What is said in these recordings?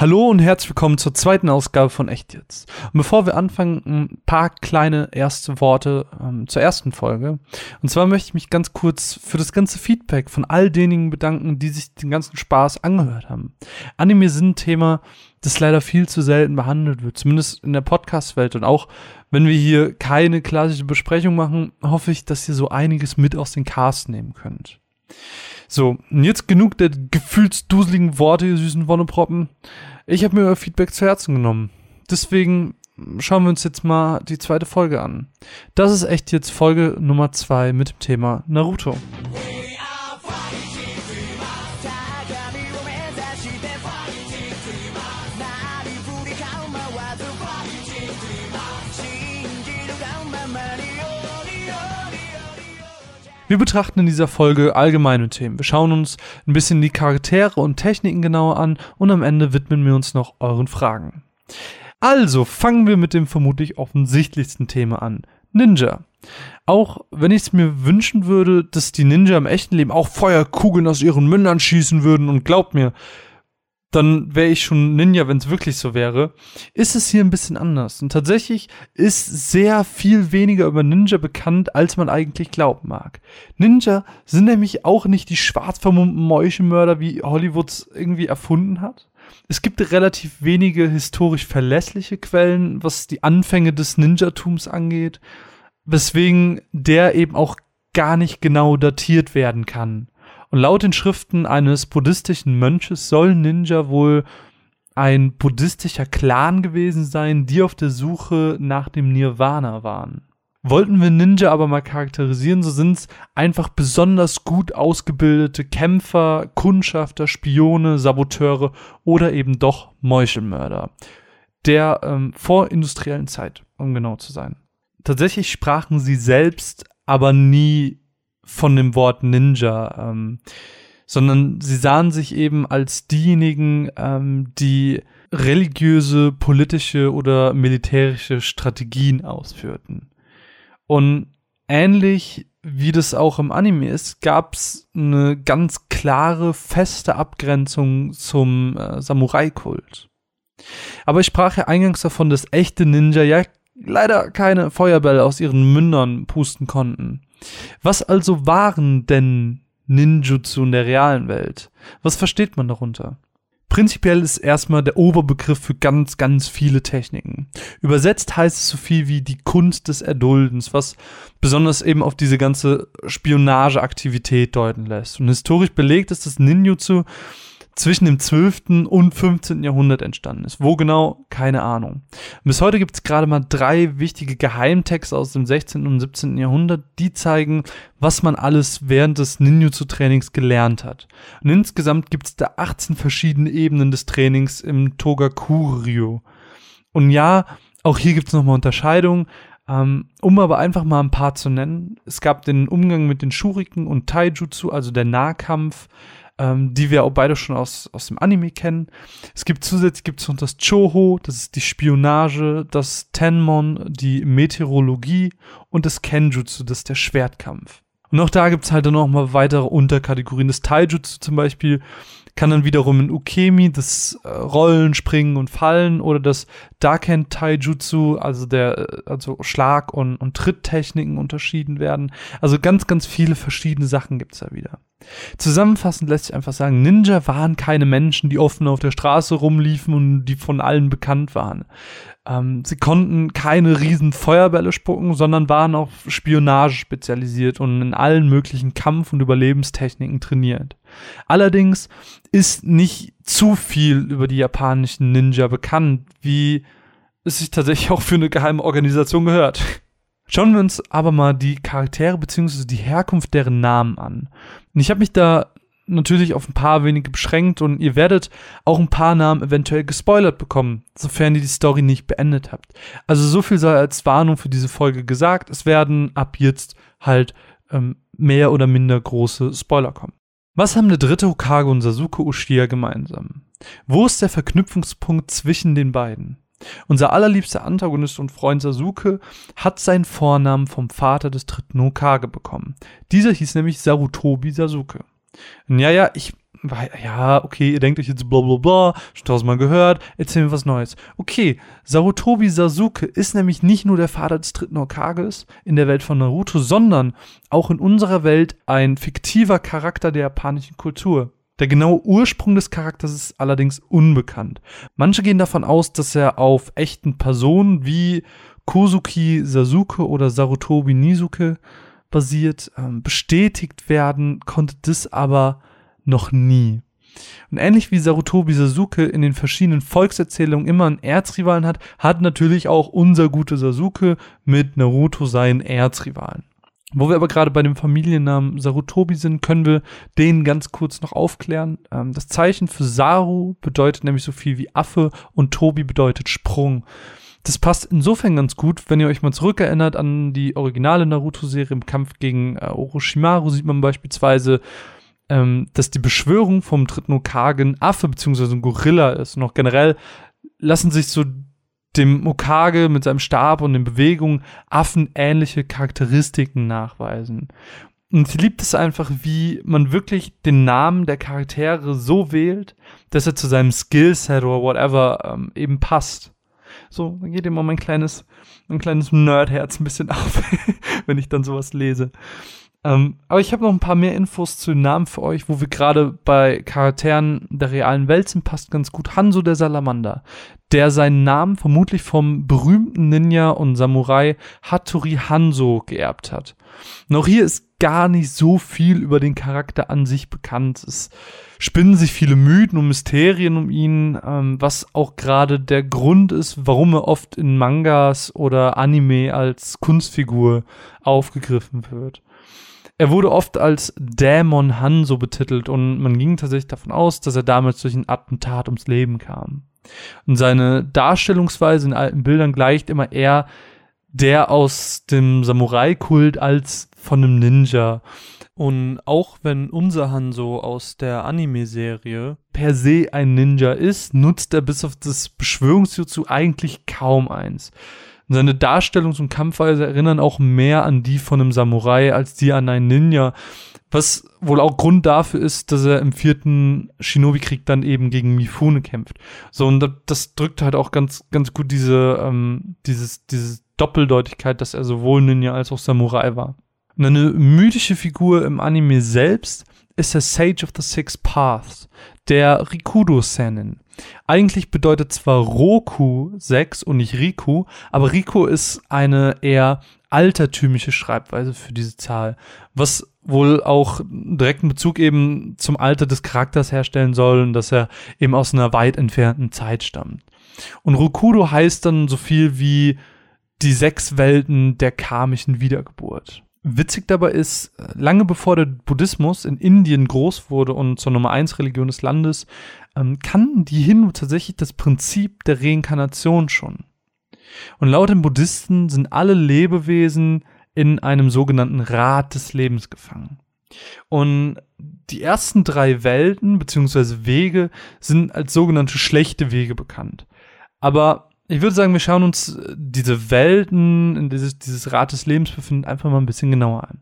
Hallo und herzlich willkommen zur zweiten Ausgabe von Echt jetzt. Und bevor wir anfangen, ein paar kleine erste Worte ähm, zur ersten Folge. Und zwar möchte ich mich ganz kurz für das ganze Feedback von all denjenigen bedanken, die sich den ganzen Spaß angehört haben. Anime sind ein Thema, das leider viel zu selten behandelt wird, zumindest in der Podcast-Welt. Und auch wenn wir hier keine klassische Besprechung machen, hoffe ich, dass ihr so einiges mit aus den Cast nehmen könnt. So, und jetzt genug der gefühlsduseligen Worte, ihr süßen Wonneproppen. Ich habe mir euer Feedback zu Herzen genommen. Deswegen schauen wir uns jetzt mal die zweite Folge an. Das ist echt jetzt Folge Nummer zwei mit dem Thema Naruto. Wir betrachten in dieser Folge allgemeine Themen. Wir schauen uns ein bisschen die Charaktere und Techniken genauer an und am Ende widmen wir uns noch euren Fragen. Also fangen wir mit dem vermutlich offensichtlichsten Thema an. Ninja. Auch wenn ich es mir wünschen würde, dass die Ninja im echten Leben auch Feuerkugeln aus ihren Mündern schießen würden und glaubt mir, dann wäre ich schon Ninja, wenn es wirklich so wäre, ist es hier ein bisschen anders. Und tatsächlich ist sehr viel weniger über Ninja bekannt, als man eigentlich glauben mag. Ninja sind nämlich auch nicht die schwarz vermummten Mäuschenmörder, wie Hollywoods irgendwie erfunden hat. Es gibt relativ wenige historisch verlässliche Quellen, was die Anfänge des Ninjatums angeht, weswegen der eben auch gar nicht genau datiert werden kann. Und laut den Schriften eines buddhistischen Mönches soll Ninja wohl ein buddhistischer Clan gewesen sein, die auf der Suche nach dem Nirvana waren. Wollten wir Ninja aber mal charakterisieren, so sind es einfach besonders gut ausgebildete Kämpfer, Kundschafter, Spione, Saboteure oder eben doch Meuchelmörder. Der ähm, vorindustriellen Zeit, um genau zu sein. Tatsächlich sprachen sie selbst aber nie von dem Wort Ninja, ähm, sondern sie sahen sich eben als diejenigen, ähm, die religiöse, politische oder militärische Strategien ausführten. Und ähnlich wie das auch im Anime ist, gab es eine ganz klare, feste Abgrenzung zum äh, Samurai-Kult. Aber ich sprach ja eingangs davon, dass echte Ninja ja leider keine Feuerbälle aus ihren Mündern pusten konnten. Was also waren denn Ninjutsu in der realen Welt? Was versteht man darunter? Prinzipiell ist erstmal der Oberbegriff für ganz, ganz viele Techniken. Übersetzt heißt es so viel wie die Kunst des Erduldens, was besonders eben auf diese ganze Spionageaktivität deuten lässt. Und historisch belegt ist das Ninjutsu zwischen dem 12. und 15. Jahrhundert entstanden ist. Wo genau? Keine Ahnung. bis heute gibt es gerade mal drei wichtige Geheimtexte aus dem 16. und 17. Jahrhundert, die zeigen, was man alles während des Ninjutsu-Trainings gelernt hat. Und insgesamt gibt es da 18 verschiedene Ebenen des Trainings im Togakuryo. Und ja, auch hier gibt es nochmal Unterscheidungen. Ähm, um aber einfach mal ein paar zu nennen. Es gab den Umgang mit den Shuriken und Taijutsu, also der Nahkampf ähm, die wir auch beide schon aus, aus dem Anime kennen. Es gibt zusätzlich gibt's noch das Choho, das ist die Spionage, das Tenmon, die Meteorologie und das Kenjutsu, das ist der Schwertkampf. Und auch da gibt's halt dann noch mal weitere Unterkategorien. Das Taijutsu zum Beispiel kann dann wiederum in Ukemi das äh, Rollen, Springen und Fallen oder das Daken Taijutsu, also der äh, also Schlag- und, und Tritttechniken unterschieden werden. Also ganz, ganz viele verschiedene Sachen gibt's da wieder. Zusammenfassend lässt sich einfach sagen, Ninja waren keine Menschen, die offen auf der Straße rumliefen und die von allen bekannt waren. Ähm, sie konnten keine riesen Feuerbälle spucken, sondern waren auf Spionage spezialisiert und in allen möglichen Kampf- und Überlebenstechniken trainiert. Allerdings ist nicht zu viel über die japanischen Ninja bekannt, wie es sich tatsächlich auch für eine geheime Organisation gehört. Schauen wir uns aber mal die Charaktere bzw. die Herkunft deren Namen an. Und ich habe mich da natürlich auf ein paar wenige beschränkt und ihr werdet auch ein paar Namen eventuell gespoilert bekommen, sofern ihr die Story nicht beendet habt. Also so viel sei als Warnung für diese Folge gesagt. Es werden ab jetzt halt ähm, mehr oder minder große Spoiler kommen. Was haben der dritte Hokage und Sasuke Uchiha gemeinsam? Wo ist der Verknüpfungspunkt zwischen den beiden? Unser allerliebster Antagonist und Freund Sasuke hat seinen Vornamen vom Vater des dritten Hokage bekommen. Dieser hieß nämlich Sarutobi Sasuke. Ja, ja, ich ja, okay, ihr denkt euch jetzt bla bla bla, schon tausendmal gehört, erzählen wir was Neues. Okay, Sarutobi Sasuke ist nämlich nicht nur der Vater des dritten Hokages in der Welt von Naruto, sondern auch in unserer Welt ein fiktiver Charakter der japanischen Kultur. Der genaue Ursprung des Charakters ist allerdings unbekannt. Manche gehen davon aus, dass er auf echten Personen wie Kozuki Sasuke oder Sarutobi Nizuke basiert. Ähm, bestätigt werden konnte das aber noch nie. Und ähnlich wie Sarutobi Sasuke in den verschiedenen Volkserzählungen immer einen Erzrivalen hat, hat natürlich auch unser guter Sasuke mit Naruto seinen Erzrivalen. Wo wir aber gerade bei dem Familiennamen Sarutobi sind, können wir den ganz kurz noch aufklären. Ähm, das Zeichen für Saru bedeutet nämlich so viel wie Affe und Tobi bedeutet Sprung. Das passt insofern ganz gut, wenn ihr euch mal zurückerinnert an die originale Naruto-Serie im Kampf gegen äh, Orochimaru, sieht man beispielsweise, ähm, dass die Beschwörung vom dritten Okage ein Affe bzw. ein Gorilla ist. Und auch generell lassen sich so dem Okage mit seinem Stab und den Bewegungen affenähnliche Charakteristiken nachweisen. Und sie liebt es einfach, wie man wirklich den Namen der Charaktere so wählt, dass er zu seinem Skillset oder whatever ähm, eben passt. So, dann geht immer mein kleines, mein kleines Nerdherz ein bisschen auf, wenn ich dann sowas lese. Ähm, aber ich habe noch ein paar mehr Infos zu den Namen für euch, wo wir gerade bei Charakteren der realen Welt sind, passt ganz gut. Hanzo der Salamander, der seinen Namen vermutlich vom berühmten Ninja und Samurai Hattori Hanzo geerbt hat. Noch hier ist gar nicht so viel über den Charakter an sich bekannt. Es spinnen sich viele Mythen und Mysterien um ihn, ähm, was auch gerade der Grund ist, warum er oft in Mangas oder Anime als Kunstfigur aufgegriffen wird. Er wurde oft als Dämon Hanso betitelt und man ging tatsächlich davon aus, dass er damals durch ein Attentat ums Leben kam. Und seine Darstellungsweise in alten Bildern gleicht immer eher der aus dem Samurai-Kult als von einem Ninja. Und auch wenn unser Hanzo aus der Anime-Serie per se ein Ninja ist, nutzt er bis auf das Beschwörungsjutsu eigentlich kaum eins. Seine Darstellungs- und Kampfweise erinnern auch mehr an die von einem Samurai als die an einen Ninja. Was wohl auch Grund dafür ist, dass er im vierten Shinobi-Krieg dann eben gegen Mifune kämpft. So, und das drückt halt auch ganz, ganz gut diese, ähm, dieses, diese Doppeldeutigkeit, dass er sowohl Ninja als auch Samurai war. Und eine mythische Figur im Anime selbst ist der Sage of the Six Paths, der Rikudo Senin. Eigentlich bedeutet zwar Roku 6 und nicht Riku, aber Riku ist eine eher altertümliche Schreibweise für diese Zahl, was wohl auch direkten Bezug eben zum Alter des Charakters herstellen soll und dass er eben aus einer weit entfernten Zeit stammt. Und Rokudo heißt dann so viel wie die sechs Welten der karmischen Wiedergeburt. Witzig dabei ist, lange bevor der Buddhismus in Indien groß wurde und zur Nummer 1 Religion des Landes, ähm, kannten die Hindu tatsächlich das Prinzip der Reinkarnation schon. Und laut den Buddhisten sind alle Lebewesen in einem sogenannten Rad des Lebens gefangen. Und die ersten drei Welten bzw. Wege sind als sogenannte schlechte Wege bekannt. Aber ich würde sagen, wir schauen uns diese Welten, in dieses, dieses Rad des Lebens befinden, einfach mal ein bisschen genauer an.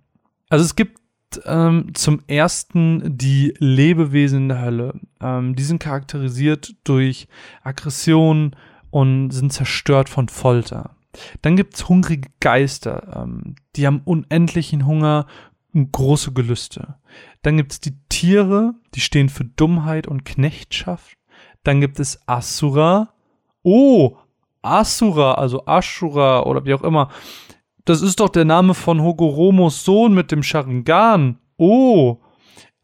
Also es gibt ähm, zum ersten die Lebewesen in der Hölle. Ähm, die sind charakterisiert durch Aggression und sind zerstört von Folter. Dann gibt's hungrige Geister, ähm, die haben unendlichen Hunger und große Gelüste. Dann gibt's die Tiere, die stehen für Dummheit und Knechtschaft. Dann gibt es Asura. Oh, Asura, also Ashura oder wie auch immer. Das ist doch der Name von Hogoromos Sohn mit dem Sharingan. Oh.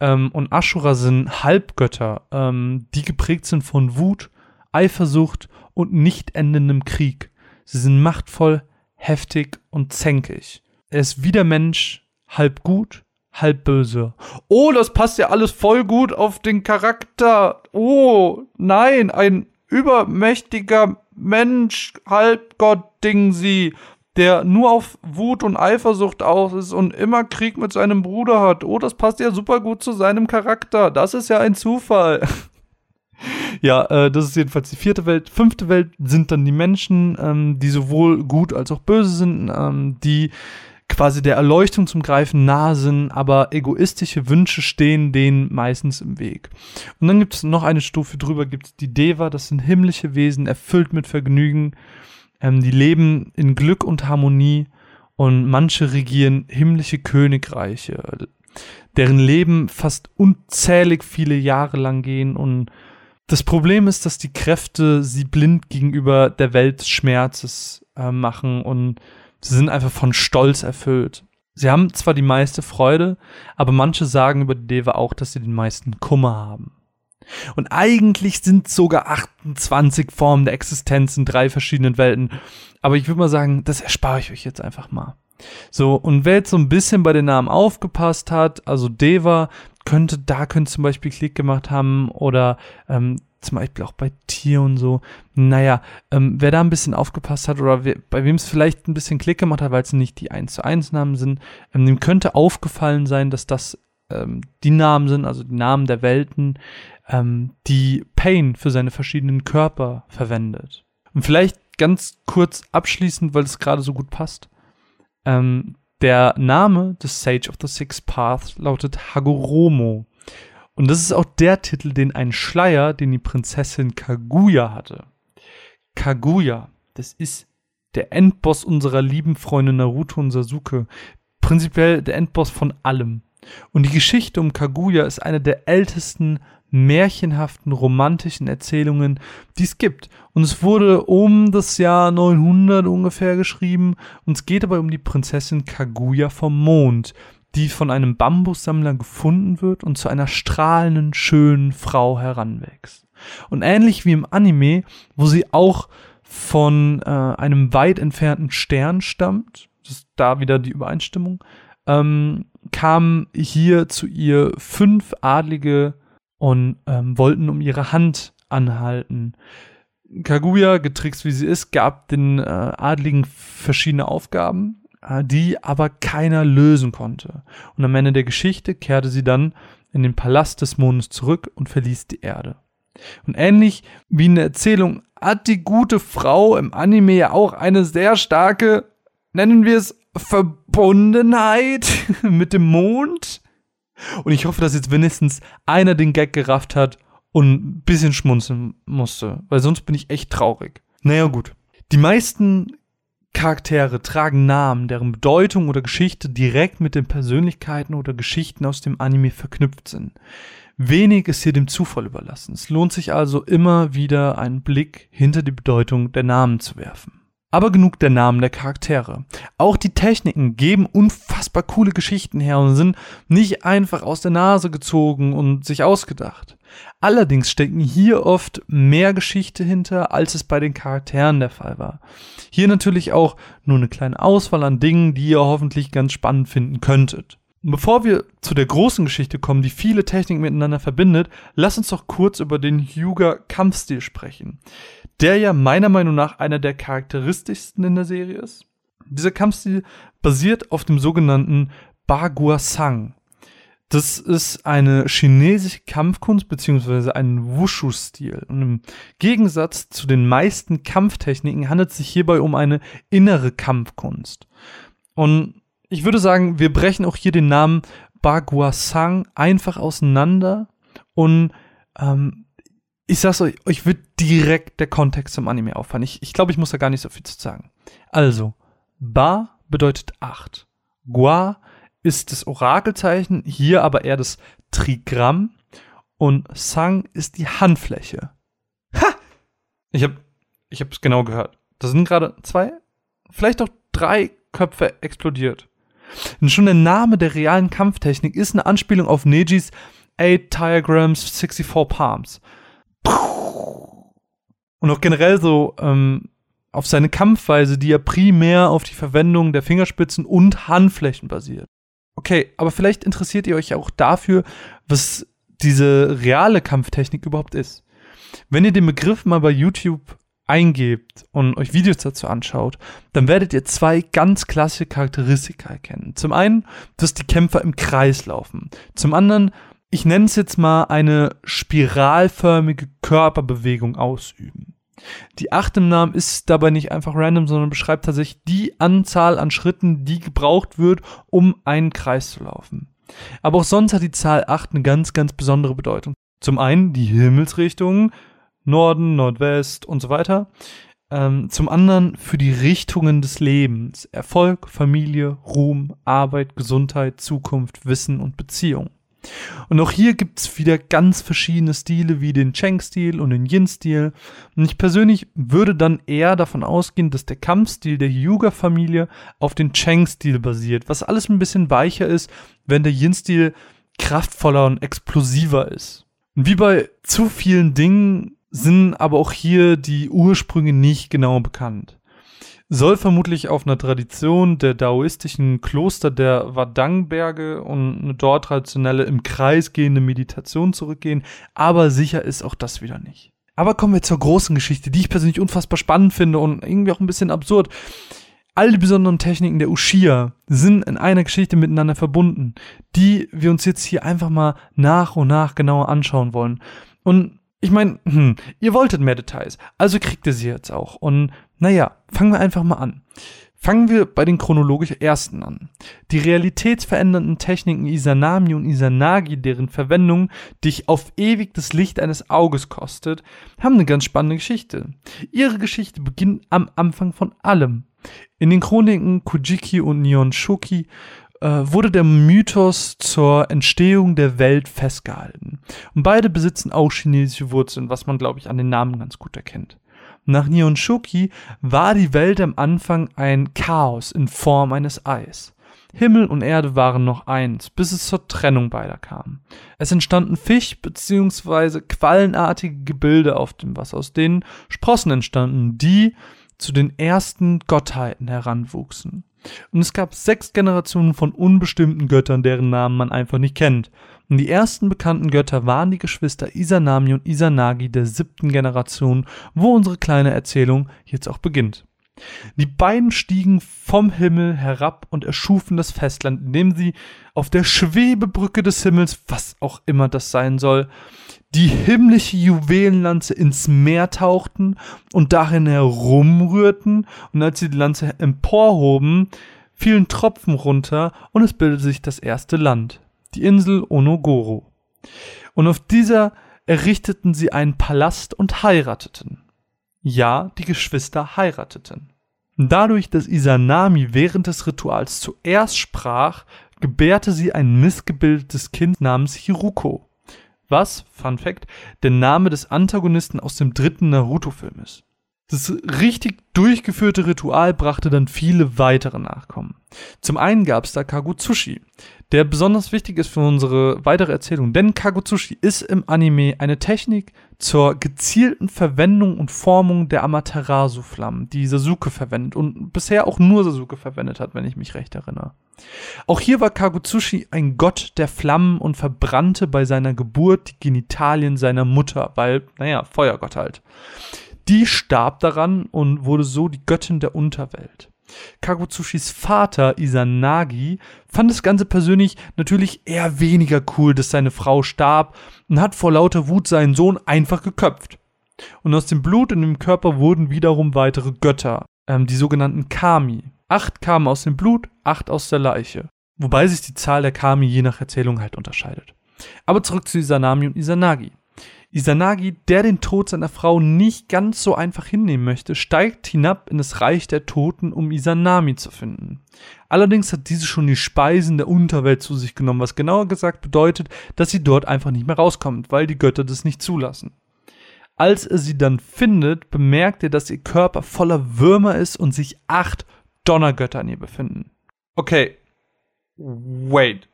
Ähm, und Ashura sind Halbgötter, ähm, die geprägt sind von Wut, Eifersucht und nicht endendem Krieg. Sie sind machtvoll, heftig und zänkig. Er ist wie der Mensch, halb gut, halb böse. Oh, das passt ja alles voll gut auf den Charakter. Oh, nein, ein übermächtiger Mensch, Halbgott, Ding sie der nur auf Wut und Eifersucht aus ist und immer Krieg mit seinem Bruder hat. Oh, das passt ja super gut zu seinem Charakter. Das ist ja ein Zufall. ja, äh, das ist jedenfalls die vierte Welt. Fünfte Welt sind dann die Menschen, ähm, die sowohl gut als auch böse sind, ähm, die quasi der Erleuchtung zum Greifen nahe sind, aber egoistische Wünsche stehen denen meistens im Weg. Und dann gibt es noch eine Stufe drüber, gibt es die Deva, das sind himmlische Wesen, erfüllt mit Vergnügen, ähm, die leben in Glück und Harmonie und manche regieren himmlische Königreiche, deren Leben fast unzählig viele Jahre lang gehen und das Problem ist, dass die Kräfte sie blind gegenüber der Welt des Schmerzes äh, machen und sie sind einfach von Stolz erfüllt. Sie haben zwar die meiste Freude, aber manche sagen über die Deva auch, dass sie den meisten Kummer haben. Und eigentlich sind sogar 28 Formen der Existenz in drei verschiedenen Welten. Aber ich würde mal sagen, das erspare ich euch jetzt einfach mal. So, und wer jetzt so ein bisschen bei den Namen aufgepasst hat, also Deva, könnte, da könnte zum Beispiel Klick gemacht haben oder ähm, zum Beispiel auch bei Tier und so. Naja, ähm, wer da ein bisschen aufgepasst hat oder wer, bei wem es vielleicht ein bisschen Klick gemacht hat, weil es nicht die 1 zu 1 Namen sind, ähm, dem könnte aufgefallen sein, dass das ähm, die Namen sind, also die Namen der Welten, ähm, die Pain für seine verschiedenen Körper verwendet. Und vielleicht ganz kurz abschließend, weil es gerade so gut passt. Ähm, der Name des Sage of the Six Paths lautet Hagoromo. Und das ist auch der Titel, den ein Schleier, den die Prinzessin Kaguya hatte. Kaguya, das ist der Endboss unserer lieben Freunde Naruto und Sasuke. Prinzipiell der Endboss von allem. Und die Geschichte um Kaguya ist eine der ältesten märchenhaften, romantischen Erzählungen, die es gibt. Und es wurde um das Jahr 900 ungefähr geschrieben. Und es geht dabei um die Prinzessin Kaguya vom Mond, die von einem Bambussammler gefunden wird und zu einer strahlenden, schönen Frau heranwächst. Und ähnlich wie im Anime, wo sie auch von äh, einem weit entfernten Stern stammt, das ist da wieder die Übereinstimmung, ähm, kamen hier zu ihr fünf adlige und ähm, wollten um ihre Hand anhalten. Kaguya, getrickst wie sie ist, gab den äh, Adligen verschiedene Aufgaben, äh, die aber keiner lösen konnte. Und am Ende der Geschichte kehrte sie dann in den Palast des Mondes zurück und verließ die Erde. Und ähnlich wie in der Erzählung hat die gute Frau im Anime ja auch eine sehr starke, nennen wir es, Verbundenheit mit dem Mond. Und ich hoffe, dass jetzt wenigstens einer den Gag gerafft hat und ein bisschen schmunzeln musste, weil sonst bin ich echt traurig. Naja, gut. Die meisten Charaktere tragen Namen, deren Bedeutung oder Geschichte direkt mit den Persönlichkeiten oder Geschichten aus dem Anime verknüpft sind. Wenig ist hier dem Zufall überlassen. Es lohnt sich also immer wieder einen Blick hinter die Bedeutung der Namen zu werfen. Aber genug der Namen der Charaktere. Auch die Techniken geben unfassbar coole Geschichten her und sind nicht einfach aus der Nase gezogen und sich ausgedacht. Allerdings stecken hier oft mehr Geschichte hinter, als es bei den Charakteren der Fall war. Hier natürlich auch nur eine kleine Auswahl an Dingen, die ihr hoffentlich ganz spannend finden könntet. Bevor wir zu der großen Geschichte kommen, die viele Techniken miteinander verbindet, lass uns doch kurz über den Hyuga Kampfstil sprechen der ja meiner Meinung nach einer der charakteristischsten in der Serie ist. Dieser Kampfstil basiert auf dem sogenannten Baguasang. Das ist eine chinesische Kampfkunst beziehungsweise ein Wushu-Stil. Und im Gegensatz zu den meisten Kampftechniken handelt es sich hierbei um eine innere Kampfkunst. Und ich würde sagen, wir brechen auch hier den Namen Baguasang einfach auseinander und ähm, ich sag's euch, euch wird direkt der Kontext zum Anime auffallen. Ich, ich glaube, ich muss da gar nicht so viel zu sagen. Also, Ba bedeutet acht. Gua ist das Orakelzeichen, hier aber eher das Trigramm. Und Sang ist die Handfläche. Ha! Ich hab, ich hab's genau gehört. Da sind gerade zwei, vielleicht auch drei Köpfe explodiert. Und schon der Name der realen Kampftechnik ist eine Anspielung auf Nejis Eight Diagrams 64 Palms. Und auch generell so ähm, auf seine Kampfweise, die ja primär auf die Verwendung der Fingerspitzen und Handflächen basiert. Okay, aber vielleicht interessiert ihr euch auch dafür, was diese reale Kampftechnik überhaupt ist. Wenn ihr den Begriff mal bei YouTube eingebt und euch Videos dazu anschaut, dann werdet ihr zwei ganz klassische Charakteristika erkennen. Zum einen, dass die Kämpfer im Kreis laufen. Zum anderen, ich nenne es jetzt mal eine spiralförmige Körperbewegung ausüben. Die 8 im Namen ist dabei nicht einfach random, sondern beschreibt tatsächlich die Anzahl an Schritten, die gebraucht wird, um einen Kreis zu laufen. Aber auch sonst hat die Zahl 8 eine ganz, ganz besondere Bedeutung. Zum einen die Himmelsrichtungen, Norden, Nordwest und so weiter. Ähm, zum anderen für die Richtungen des Lebens. Erfolg, Familie, Ruhm, Arbeit, Gesundheit, Zukunft, Wissen und Beziehung. Und auch hier gibt's wieder ganz verschiedene Stile wie den Cheng-Stil und den Yin-Stil. Und ich persönlich würde dann eher davon ausgehen, dass der Kampfstil der Yuga-Familie auf den Cheng-Stil basiert, was alles ein bisschen weicher ist, wenn der Yin-Stil kraftvoller und explosiver ist. Und wie bei zu vielen Dingen sind aber auch hier die Ursprünge nicht genau bekannt. Soll vermutlich auf einer Tradition der daoistischen Kloster der Wadangberge und eine dort traditionelle im Kreis gehende Meditation zurückgehen, aber sicher ist auch das wieder nicht. Aber kommen wir zur großen Geschichte, die ich persönlich unfassbar spannend finde und irgendwie auch ein bisschen absurd. All die besonderen Techniken der Ushia sind in einer Geschichte miteinander verbunden, die wir uns jetzt hier einfach mal nach und nach genauer anschauen wollen. Und ich meine, hm, ihr wolltet mehr Details, also kriegt ihr sie jetzt auch. Und naja, fangen wir einfach mal an. Fangen wir bei den chronologisch ersten an. Die realitätsverändernden Techniken Isanami und Isanagi, deren Verwendung dich auf ewig das Licht eines Auges kostet, haben eine ganz spannende Geschichte. Ihre Geschichte beginnt am Anfang von allem. In den Chroniken Kujiki und Nihonshoki äh, wurde der Mythos zur Entstehung der Welt festgehalten. Und beide besitzen auch chinesische Wurzeln, was man, glaube ich, an den Namen ganz gut erkennt. Nach Nihonshoki war die Welt am Anfang ein Chaos in Form eines Eis. Himmel und Erde waren noch eins, bis es zur Trennung beider kam. Es entstanden Fisch- bzw. quallenartige Gebilde auf dem Wasser, aus denen Sprossen entstanden, die zu den ersten Gottheiten heranwuchsen. Und es gab sechs Generationen von unbestimmten Göttern, deren Namen man einfach nicht kennt. Und die ersten bekannten Götter waren die Geschwister Isanami und Isanagi der siebten Generation, wo unsere kleine Erzählung jetzt auch beginnt. Die beiden stiegen vom Himmel herab und erschufen das Festland, indem sie auf der Schwebebrücke des Himmels, was auch immer das sein soll, die himmlische Juwelenlanze ins Meer tauchten und darin herumrührten, und als sie die Lanze emporhoben, fielen Tropfen runter und es bildete sich das erste Land, die Insel Onogoro. Und auf dieser errichteten sie einen Palast und heirateten. Ja, die Geschwister heirateten. Dadurch, dass Isanami während des Rituals zuerst sprach, gebärte sie ein missgebildetes Kind namens Hiruko was, Fun Fact, der Name des Antagonisten aus dem dritten Naruto-Film ist. Das richtig durchgeführte Ritual brachte dann viele weitere Nachkommen. Zum einen gab es da Kagutsushi, der besonders wichtig ist für unsere weitere Erzählung, denn Kagutsushi ist im Anime eine Technik zur gezielten Verwendung und Formung der Amaterasu-Flammen, die Sasuke verwendet und bisher auch nur Sasuke verwendet hat, wenn ich mich recht erinnere. Auch hier war Kagutsushi ein Gott der Flammen und verbrannte bei seiner Geburt die Genitalien seiner Mutter, weil, naja, Feuergott halt. Die starb daran und wurde so die Göttin der Unterwelt. Kagutsushis Vater Isanagi fand das Ganze persönlich natürlich eher weniger cool, dass seine Frau starb und hat vor lauter Wut seinen Sohn einfach geköpft. Und aus dem Blut in dem Körper wurden wiederum weitere Götter, ähm, die sogenannten Kami. Acht kamen aus dem Blut, acht aus der Leiche. Wobei sich die Zahl der Kami je nach Erzählung halt unterscheidet. Aber zurück zu Isanami und Isanagi. Isanagi, der den Tod seiner Frau nicht ganz so einfach hinnehmen möchte, steigt hinab in das Reich der Toten, um Isanami zu finden. Allerdings hat diese schon die Speisen der Unterwelt zu sich genommen, was genauer gesagt bedeutet, dass sie dort einfach nicht mehr rauskommt, weil die Götter das nicht zulassen. Als er sie dann findet, bemerkt er, dass ihr Körper voller Würmer ist und sich acht Donnergötter an ihr befinden. Okay. Wait.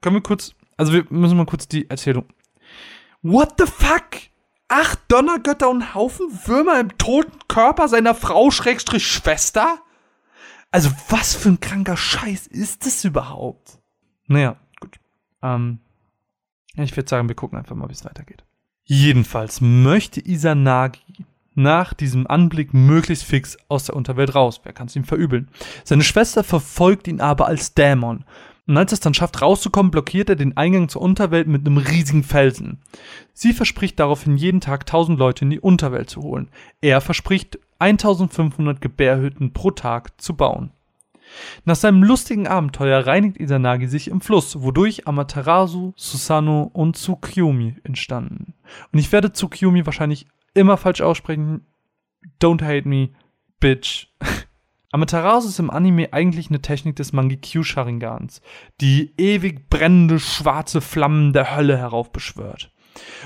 Können wir kurz, also wir müssen mal kurz die Erzählung What the fuck? Acht Donnergötter und Haufen Würmer im toten Körper seiner Frau Schrägstrich Schwester? Also was für ein kranker Scheiß ist das überhaupt? Naja, gut. Ähm, ich würde sagen, wir gucken einfach mal, wie es weitergeht. Jedenfalls möchte Isanagi nach diesem Anblick möglichst fix aus der Unterwelt raus. Wer kann es ihm verübeln? Seine Schwester verfolgt ihn aber als Dämon Und als es dann schafft, rauszukommen, blockiert er den Eingang zur Unterwelt mit einem riesigen Felsen. Sie verspricht daraufhin jeden Tag 1000 Leute in die Unterwelt zu holen. Er verspricht 1500 Gebärhütten pro Tag zu bauen. Nach seinem lustigen Abenteuer reinigt Izanagi sich im Fluss, wodurch Amaterasu, Susanoo und Tsukiyomi entstanden. Und ich werde Tsukiyomi wahrscheinlich immer falsch aussprechen. Don't hate me, bitch. Amaterasu ist im Anime eigentlich eine Technik des Mangekyo Sharingans, die ewig brennende schwarze Flammen der Hölle heraufbeschwört.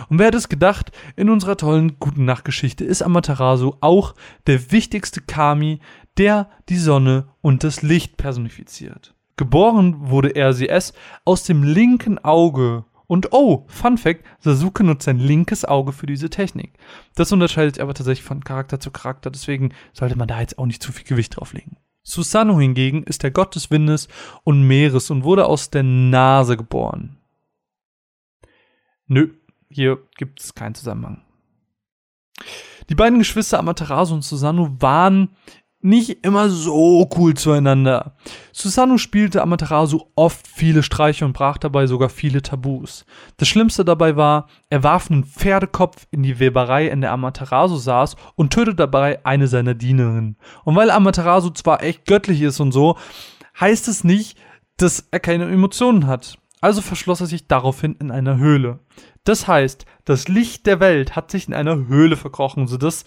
Und wer hätte es gedacht, in unserer tollen Guten Nachtgeschichte ist Amaterasu auch der wichtigste Kami, der die Sonne und das Licht personifiziert. Geboren wurde RCS aus dem linken Auge und oh, Fun Fact, Sasuke nutzt sein linkes Auge für diese Technik. Das unterscheidet sich aber tatsächlich von Charakter zu Charakter, deswegen sollte man da jetzt auch nicht zu viel Gewicht drauf legen. Susanoo hingegen ist der Gott des Windes und Meeres und wurde aus der Nase geboren. Nö, hier gibt es keinen Zusammenhang. Die beiden Geschwister Amaterasu und Susanoo waren nicht immer so cool zueinander. Susanoo spielte Amaterasu oft viele Streiche und brach dabei sogar viele Tabus. Das Schlimmste dabei war, er warf einen Pferdekopf in die Weberei, in der Amaterasu saß und tötete dabei eine seiner Dienerinnen. Und weil Amaterasu zwar echt göttlich ist und so, heißt es nicht, dass er keine Emotionen hat. Also verschloss er sich daraufhin in einer Höhle. Das heißt, das Licht der Welt hat sich in einer Höhle verkrochen, sodass,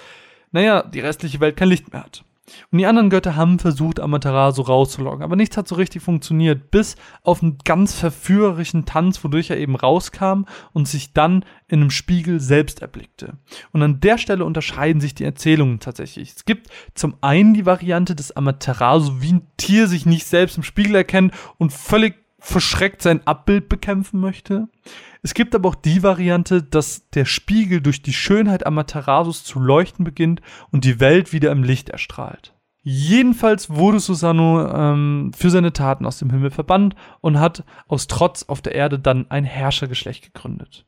naja, die restliche Welt kein Licht mehr hat. Und die anderen Götter haben versucht, Amaterasu rauszulocken, aber nichts hat so richtig funktioniert, bis auf einen ganz verführerischen Tanz, wodurch er eben rauskam und sich dann in einem Spiegel selbst erblickte. Und an der Stelle unterscheiden sich die Erzählungen tatsächlich. Es gibt zum einen die Variante, dass Amaterasu wie ein Tier sich nicht selbst im Spiegel erkennt und völlig verschreckt sein Abbild bekämpfen möchte. Es gibt aber auch die Variante, dass der Spiegel durch die Schönheit Amaterasus zu leuchten beginnt und die Welt wieder im Licht erstrahlt. Jedenfalls wurde Susanoo ähm, für seine Taten aus dem Himmel verbannt und hat aus Trotz auf der Erde dann ein Herrschergeschlecht gegründet.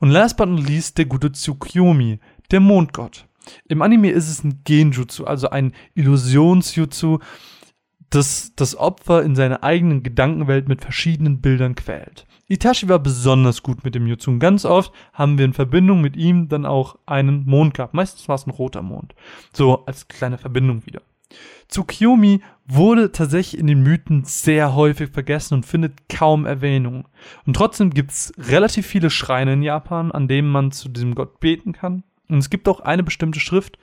Und last but not least der gute Tsukuyomi, der Mondgott. Im Anime ist es ein Genjutsu, also ein Illusionsjutsu, das das Opfer in seiner eigenen Gedankenwelt mit verschiedenen Bildern quält. Itachi war besonders gut mit dem Jutsu. Ganz oft haben wir in Verbindung mit ihm dann auch einen Mond gehabt. Meistens war es ein roter Mond. So als kleine Verbindung wieder. Tsukiyomi wurde tatsächlich in den Mythen sehr häufig vergessen und findet kaum Erwähnung. Und trotzdem gibt es relativ viele Schreine in Japan, an denen man zu diesem Gott beten kann. Und es gibt auch eine bestimmte Schrift,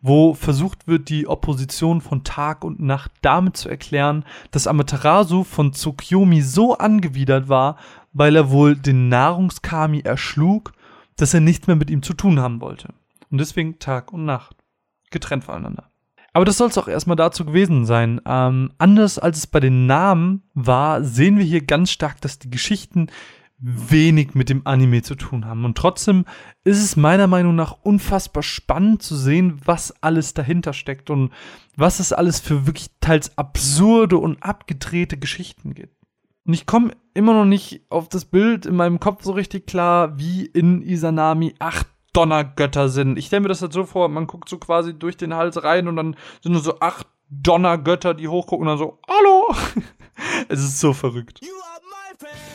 wo versucht wird, die Opposition von Tag und Nacht damit zu erklären, dass Amaterasu von Tsukiyomi so angewidert war, weil er wohl den Nahrungskami erschlug, dass er nichts mehr mit ihm zu tun haben wollte. Und deswegen Tag und Nacht. Getrennt voneinander. Aber das soll es auch erstmal dazu gewesen sein. Ähm, anders als es bei den Namen war, sehen wir hier ganz stark, dass die Geschichten wenig mit dem Anime zu tun haben. Und trotzdem ist es meiner Meinung nach unfassbar spannend zu sehen, was alles dahinter steckt und was es alles für wirklich teils absurde und abgedrehte Geschichten gibt. Und ich komme immer noch nicht auf das Bild in meinem Kopf so richtig klar, wie in Isanami acht Donnergötter sind. Ich stelle mir das halt so vor, man guckt so quasi durch den Hals rein und dann sind nur so acht Donnergötter, die hochgucken und dann so, hallo! es ist so verrückt. You are my friend.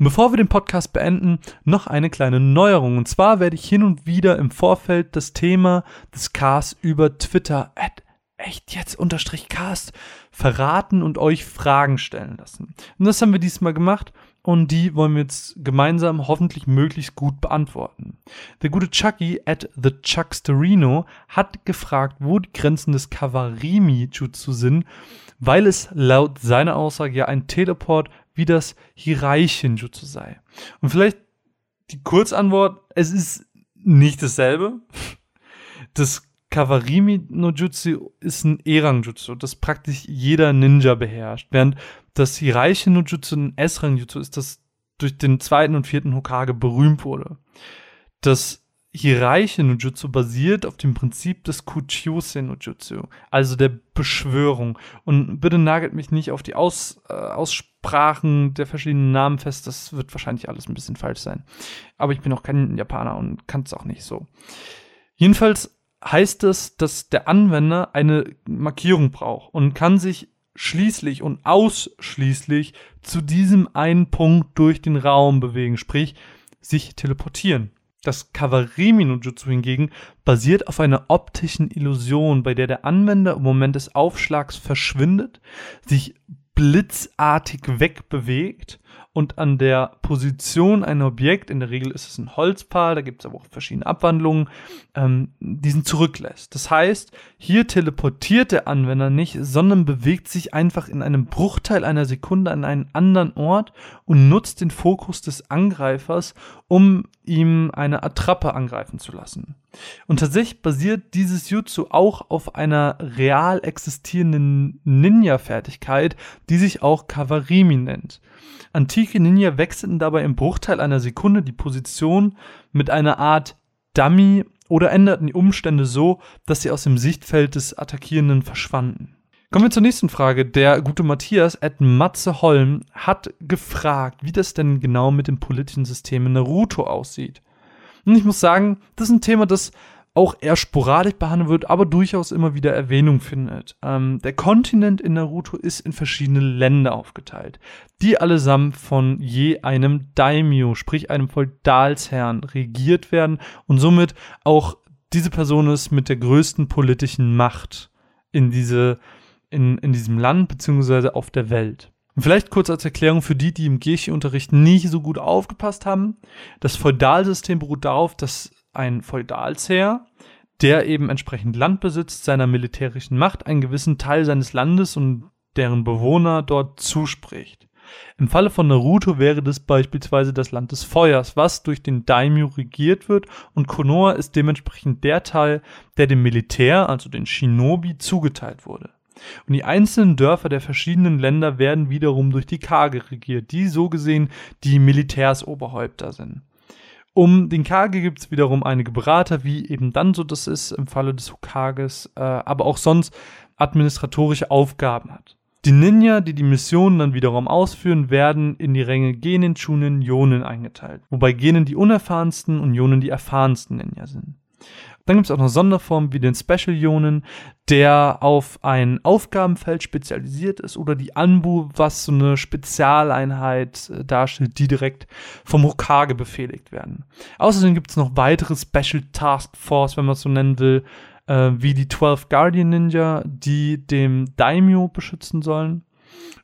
Bevor wir den Podcast beenden, noch eine kleine Neuerung. Und zwar werde ich hin und wieder im Vorfeld das Thema des Casts über Twitter at echt jetzt unterstrich Cast verraten und euch Fragen stellen lassen. Und das haben wir diesmal gemacht und die wollen wir jetzt gemeinsam hoffentlich möglichst gut beantworten. Der gute Chucky at the Chucksterino hat gefragt, wo die Grenzen des Kawarimi-Jutsu sind, weil es laut seiner Aussage ja ein Teleport wie das Hiraichin-Jutsu sei. Und vielleicht die Kurzantwort, es ist nicht dasselbe. Das Kawarimi no Jutsu ist ein Erang-Jutsu, das praktisch jeder Ninja beherrscht, während das Hiraichin no Jutsu ein S-Rang-Jutsu ist, das durch den zweiten und vierten Hokage berühmt wurde. Das Hiraische no Jutsu basiert auf dem Prinzip des Kuchiyose no Jutsu, also der Beschwörung. Und bitte nagelt mich nicht auf die Aus, äh, Aussprachen der verschiedenen Namen fest, das wird wahrscheinlich alles ein bisschen falsch sein. Aber ich bin auch kein Japaner und kann es auch nicht so. Jedenfalls heißt es, dass der Anwender eine Markierung braucht und kann sich schließlich und ausschließlich zu diesem einen Punkt durch den Raum bewegen, sprich sich teleportieren. Das Kawarimi no Jutsu hingegen basiert auf einer optischen Illusion, bei der der Anwender im Moment des Aufschlags verschwindet, sich blitzartig wegbewegt und an der Position ein Objekt, in der Regel ist es ein Holzpfahl, da gibt es aber auch verschiedene Abwandlungen, ähm, diesen zurücklässt. Das heißt, hier teleportiert der Anwender nicht, sondern bewegt sich einfach in einem Bruchteil einer Sekunde an einen anderen Ort und nutzt den Fokus des Angreifers, um ihm eine Attrappe angreifen zu lassen. Und tatsächlich basiert dieses Jutsu auch auf einer real existierenden Ninja-Fertigkeit, die sich auch Kawarimi nennt. Antike Ninja wechselten dabei im Bruchteil einer Sekunde die Position mit einer Art Dummy oder änderten die Umstände so, dass sie aus dem Sichtfeld des Attackierenden verschwanden. Kommen wir zur nächsten Frage. Der gute Matthias at Matze Holm hat gefragt, wie das denn genau mit dem politischen System in Naruto aussieht. Und ich muss sagen, das ist ein Thema, das auch eher sporadisch behandelt wird, aber durchaus immer wieder Erwähnung findet. Ähm, der Kontinent in Naruto ist in verschiedene Länder aufgeteilt, die allesamt von je einem Daimyo, sprich einem Feudalsherrn, regiert werden und somit auch diese Person ist mit der größten politischen Macht in, diese, in, in diesem Land beziehungsweise auf der Welt. Und vielleicht kurz als Erklärung für die, die im Kirchenunterricht nicht so gut aufgepasst haben. Das Feudalsystem beruht darauf, dass ein Feudalsherr, der eben entsprechend Land besitzt, seiner militärischen Macht einen gewissen Teil seines Landes und deren Bewohner dort zuspricht. Im Falle von Naruto wäre das beispielsweise das Land des Feuers, was durch den Daimyo regiert wird und Konoha ist dementsprechend der Teil, der dem Militär, also den Shinobi, zugeteilt wurde. Und die einzelnen Dörfer der verschiedenen Länder werden wiederum durch die Kage regiert, die so gesehen die Militärsoberhäupter sind. Um den Kage gibt es wiederum einige Berater, wie eben dann so das ist im Falle des Hokages, äh, aber auch sonst administratorische Aufgaben hat. Die Ninja, die die Missionen dann wiederum ausführen, werden in die Ränge Genin, Chunin, Jonin eingeteilt, wobei Genin die unerfahrensten und Jonin die erfahrensten Ninja sind. Dann gibt es auch noch Sonderformen wie den Special Ionen, der auf ein Aufgabenfeld spezialisiert ist, oder die Anbu, was so eine Spezialeinheit äh, darstellt, die direkt vom Hokage befehligt werden. Außerdem gibt es noch weitere Special Task Force, wenn man es so nennen will, äh, wie die 12 Guardian Ninja, die dem Daimyo beschützen sollen.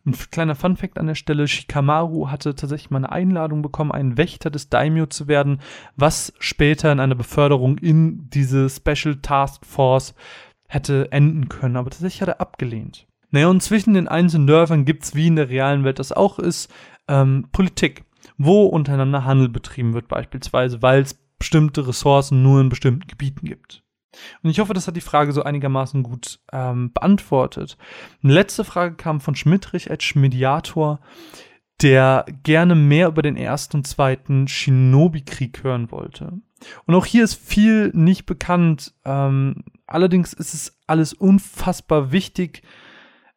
Ein kleiner Funfact an der Stelle: Shikamaru hatte tatsächlich mal eine Einladung bekommen, ein Wächter des Daimyo zu werden, was später in einer Beförderung in diese Special Task Force hätte enden können, aber tatsächlich hat er abgelehnt. Naja, und zwischen den einzelnen Dörfern gibt es, wie in der realen Welt das auch ist, ähm, Politik, wo untereinander Handel betrieben wird, beispielsweise, weil es bestimmte Ressourcen nur in bestimmten Gebieten gibt. Und ich hoffe, das hat die Frage so einigermaßen gut ähm, beantwortet. Eine letzte Frage kam von Schmidtrich als Mediator, der gerne mehr über den ersten und zweiten Shinobi-Krieg hören wollte. Und auch hier ist viel nicht bekannt. Ähm, allerdings ist es alles unfassbar wichtig,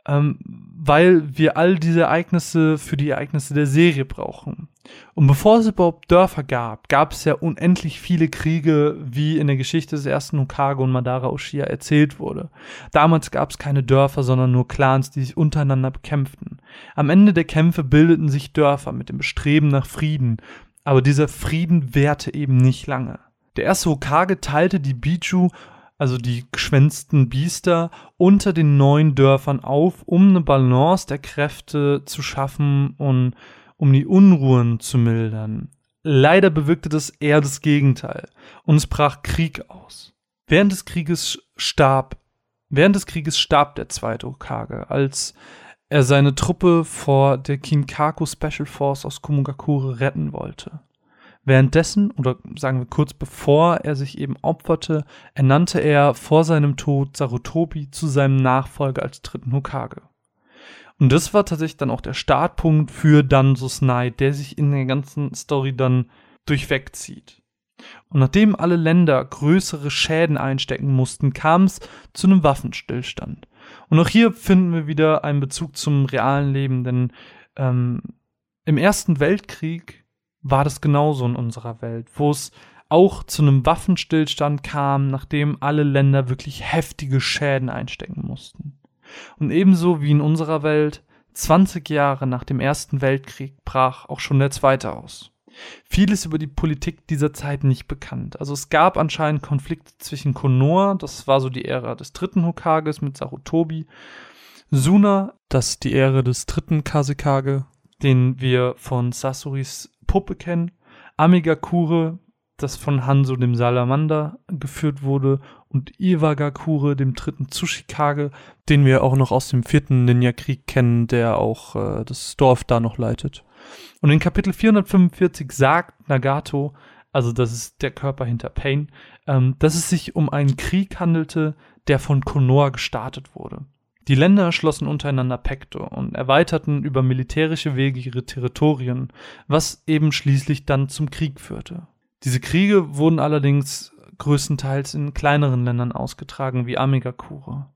ähm, weil wir all diese Ereignisse für die Ereignisse der Serie brauchen. Und bevor es überhaupt Dörfer gab, gab es ja unendlich viele Kriege, wie in der Geschichte des ersten Hokage und Madara Uchiha erzählt wurde. Damals gab es keine Dörfer, sondern nur Clans, die sich untereinander bekämpften. Am Ende der Kämpfe bildeten sich Dörfer mit dem Bestreben nach Frieden, aber dieser Frieden währte eben nicht lange. Der erste Hokage teilte die Biju also die geschwänzten Biester, unter den neuen Dörfern auf, um eine Balance der Kräfte zu schaffen und um die Unruhen zu mildern. Leider bewirkte das eher das Gegenteil und es brach Krieg aus. Während des Krieges starb, während des Krieges starb der zweite Okage, als er seine Truppe vor der Kinkaku Special Force aus Kumogakure retten wollte. Währenddessen, oder sagen wir kurz bevor er sich eben opferte, ernannte er vor seinem Tod Sarutobi zu seinem Nachfolger als dritten Hokage. Und das war tatsächlich dann auch der Startpunkt für Danzo Snide, der sich in der ganzen Story dann durchwegzieht. Und nachdem alle Länder größere Schäden einstecken mussten, kam es zu einem Waffenstillstand. Und auch hier finden wir wieder einen Bezug zum realen Leben, denn ähm, im Ersten Weltkrieg war das genauso in unserer Welt, wo es auch zu einem Waffenstillstand kam, nachdem alle Länder wirklich heftige Schäden einstecken mussten. Und ebenso wie in unserer Welt, 20 Jahre nach dem Ersten Weltkrieg brach auch schon der Zweite aus. Vieles über die Politik dieser Zeit nicht bekannt. Also es gab anscheinend Konflikte zwischen Konoha, das war so die Ära des dritten Hokages mit Sarutobi, Suna, das ist die Ära des dritten Kasekage, den wir von Sasuris Puppe kennen, Amigakure, das von Hanzo dem Salamander geführt wurde, und Iwagakure, dem dritten Tsushikage, den wir auch noch aus dem vierten Ninja-Krieg kennen, der auch äh, das Dorf da noch leitet. Und in Kapitel 445 sagt Nagato, also das ist der Körper hinter Pain, ähm, dass es sich um einen Krieg handelte, der von Konoha gestartet wurde. Die Länder schlossen untereinander Pakte und erweiterten über militärische Wege ihre Territorien, was eben schließlich dann zum Krieg führte. Diese Kriege wurden allerdings größtenteils in kleineren Ländern ausgetragen, wie Amigakure.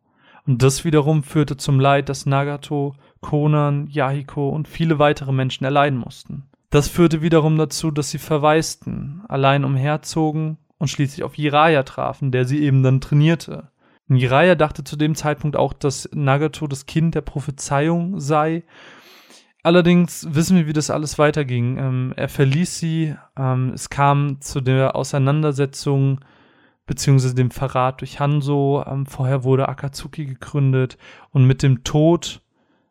Und das wiederum führte zum Leid, das Nagato, Konan, Yahiko und viele weitere Menschen erleiden mussten. Das führte wiederum dazu, dass sie verwaisten, allein umherzogen und schließlich auf Jiraiya trafen, der sie eben dann trainierte. Und Jiraiya dachte zu dem Zeitpunkt auch, dass Nagato das Kind der Prophezeiung sei Allerdings wissen wir, wie das alles weiterging. Ähm, er verließ sie, ähm, es kam zu der Auseinandersetzung beziehungsweise dem Verrat durch Hanzo. Ähm, vorher wurde Akatsuki gegründet und mit dem Tod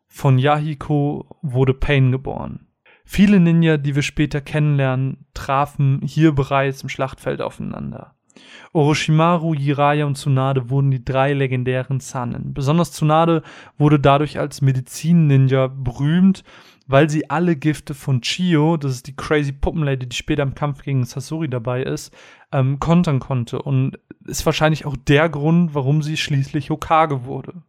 von Yahiko wurde Pain geboren. Viele Ninja, die wir später kennenlernen, trafen hier bereits im Schlachtfeld aufeinander. Orochimaru, Jiraiya und Tsunade wurden die drei legendären Sanen. Besonders Tsunade wurde dadurch als Medizin-Ninja berühmt, weil sie alle Gifte von Chio, das ist die crazy Puppenlady, die später im Kampf gegen Sasori dabei ist, ähm, kontern konnte. Und ist wahrscheinlich auch der Grund, warum sie schließlich Hokage wurde.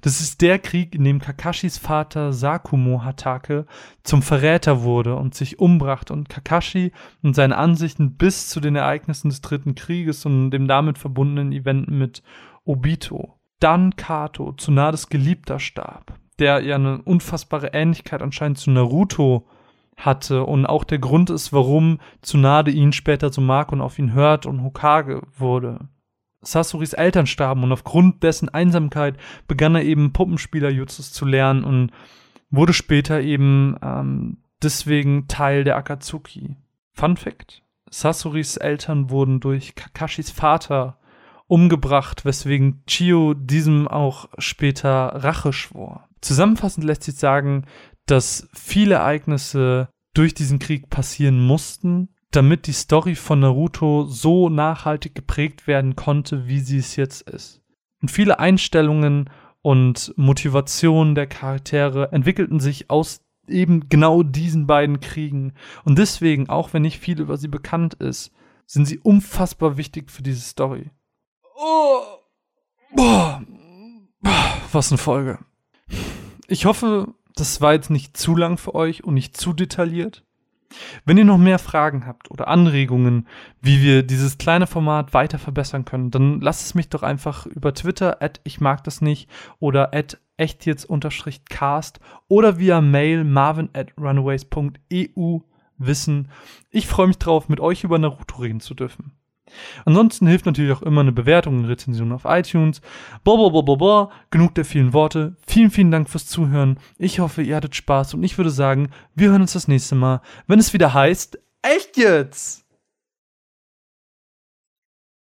Das ist der Krieg, in dem Kakashis Vater Sakumo Hatake zum Verräter wurde und sich umbrachte und Kakashi und seine Ansichten bis zu den Ereignissen des Dritten Krieges und dem damit verbundenen Event mit Obito. Dann Kato, Tsunades Geliebter, starb, der ja eine unfassbare Ähnlichkeit anscheinend zu Naruto hatte und auch der Grund ist, warum Tsunade ihn später so mag und auf ihn hört und Hokage wurde. Sasuris Eltern starben und aufgrund dessen Einsamkeit begann er eben Puppenspieler-Jutsus zu lernen und wurde später eben ähm, deswegen Teil der Akatsuki. Fun Fact: Sasuris Eltern wurden durch Kakashis Vater umgebracht, weswegen Chio diesem auch später Rache schwor. Zusammenfassend lässt sich sagen, dass viele Ereignisse durch diesen Krieg passieren mussten, damit die Story von Naruto so nachhaltig geprägt werden konnte, wie sie es jetzt ist. Und viele Einstellungen und Motivationen der Charaktere entwickelten sich aus eben genau diesen beiden Kriegen. Und deswegen, auch wenn nicht viel über sie bekannt ist, sind sie unfassbar wichtig für diese Story. Oh. Boah. Was eine Folge. Ich hoffe, das war jetzt nicht zu lang für euch und nicht zu detailliert. Wenn ihr noch mehr Fragen habt oder Anregungen, wie wir dieses kleine Format weiter verbessern können, dann lasst es mich doch einfach über Twitter at ich mag das nicht oder at echtjetzt-cast oder via Mail marvin at runaways.eu wissen. Ich freue mich drauf, mit euch über Naruto reden zu dürfen. Ansonsten hilft natürlich auch immer eine Bewertung und Rezension auf iTunes. Blablabla, genug der vielen Worte. Vielen, vielen Dank fürs Zuhören. Ich hoffe, ihr hattet Spaß und ich würde sagen, wir hören uns das nächste Mal, wenn es wieder heißt, echt jetzt!